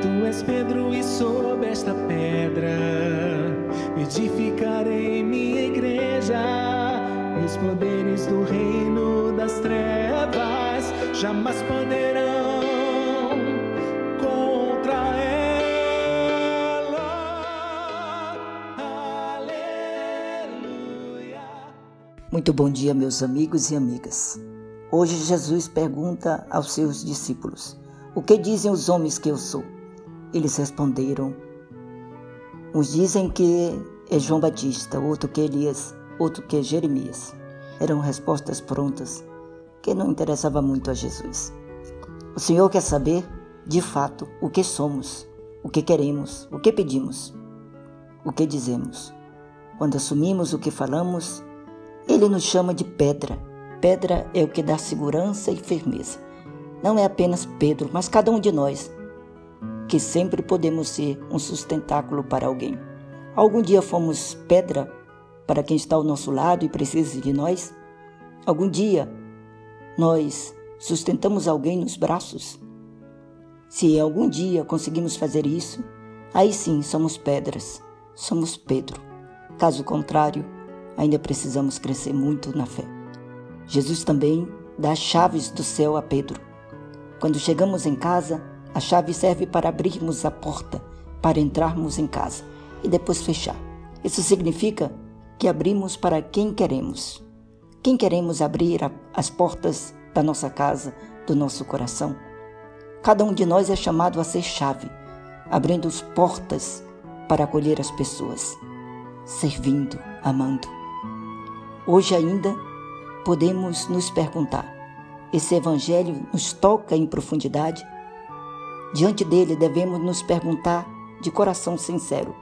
Tu és Pedro e sob esta pedra edificarei minha igreja. Os poderes do reino das trevas jamais poderão contra ela. Aleluia. Muito bom dia, meus amigos e amigas. Hoje Jesus pergunta aos seus discípulos: O que dizem os homens que eu sou? Eles responderam: Uns dizem que é João Batista, outro que Elias, outro que Jeremias. Eram respostas prontas que não interessava muito a Jesus. O Senhor quer saber, de fato, o que somos, o que queremos, o que pedimos, o que dizemos. Quando assumimos o que falamos, Ele nos chama de pedra Pedra é o que dá segurança e firmeza. Não é apenas Pedro, mas cada um de nós, que sempre podemos ser um sustentáculo para alguém. Algum dia fomos pedra para quem está ao nosso lado e precisa de nós? Algum dia nós sustentamos alguém nos braços? Se algum dia conseguimos fazer isso, aí sim somos pedras, somos Pedro. Caso contrário, ainda precisamos crescer muito na fé. Jesus também dá chaves do céu a Pedro. Quando chegamos em casa, a chave serve para abrirmos a porta, para entrarmos em casa e depois fechar. Isso significa que abrimos para quem queremos. Quem queremos abrir a, as portas da nossa casa, do nosso coração? Cada um de nós é chamado a ser chave, abrindo as portas para acolher as pessoas, servindo, amando. Hoje ainda podemos nos perguntar: esse Evangelho nos toca em profundidade? Diante dele, devemos nos perguntar de coração sincero: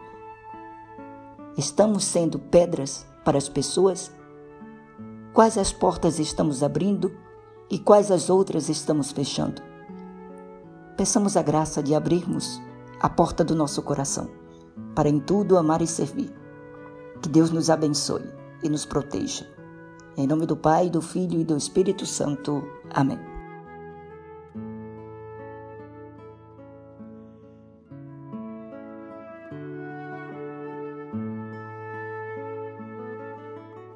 estamos sendo pedras para as pessoas? Quais as portas estamos abrindo e quais as outras estamos fechando? Peçamos a graça de abrirmos a porta do nosso coração para em tudo amar e servir. Que Deus nos abençoe e nos proteja. Em nome do Pai, do Filho e do Espírito Santo. Amém.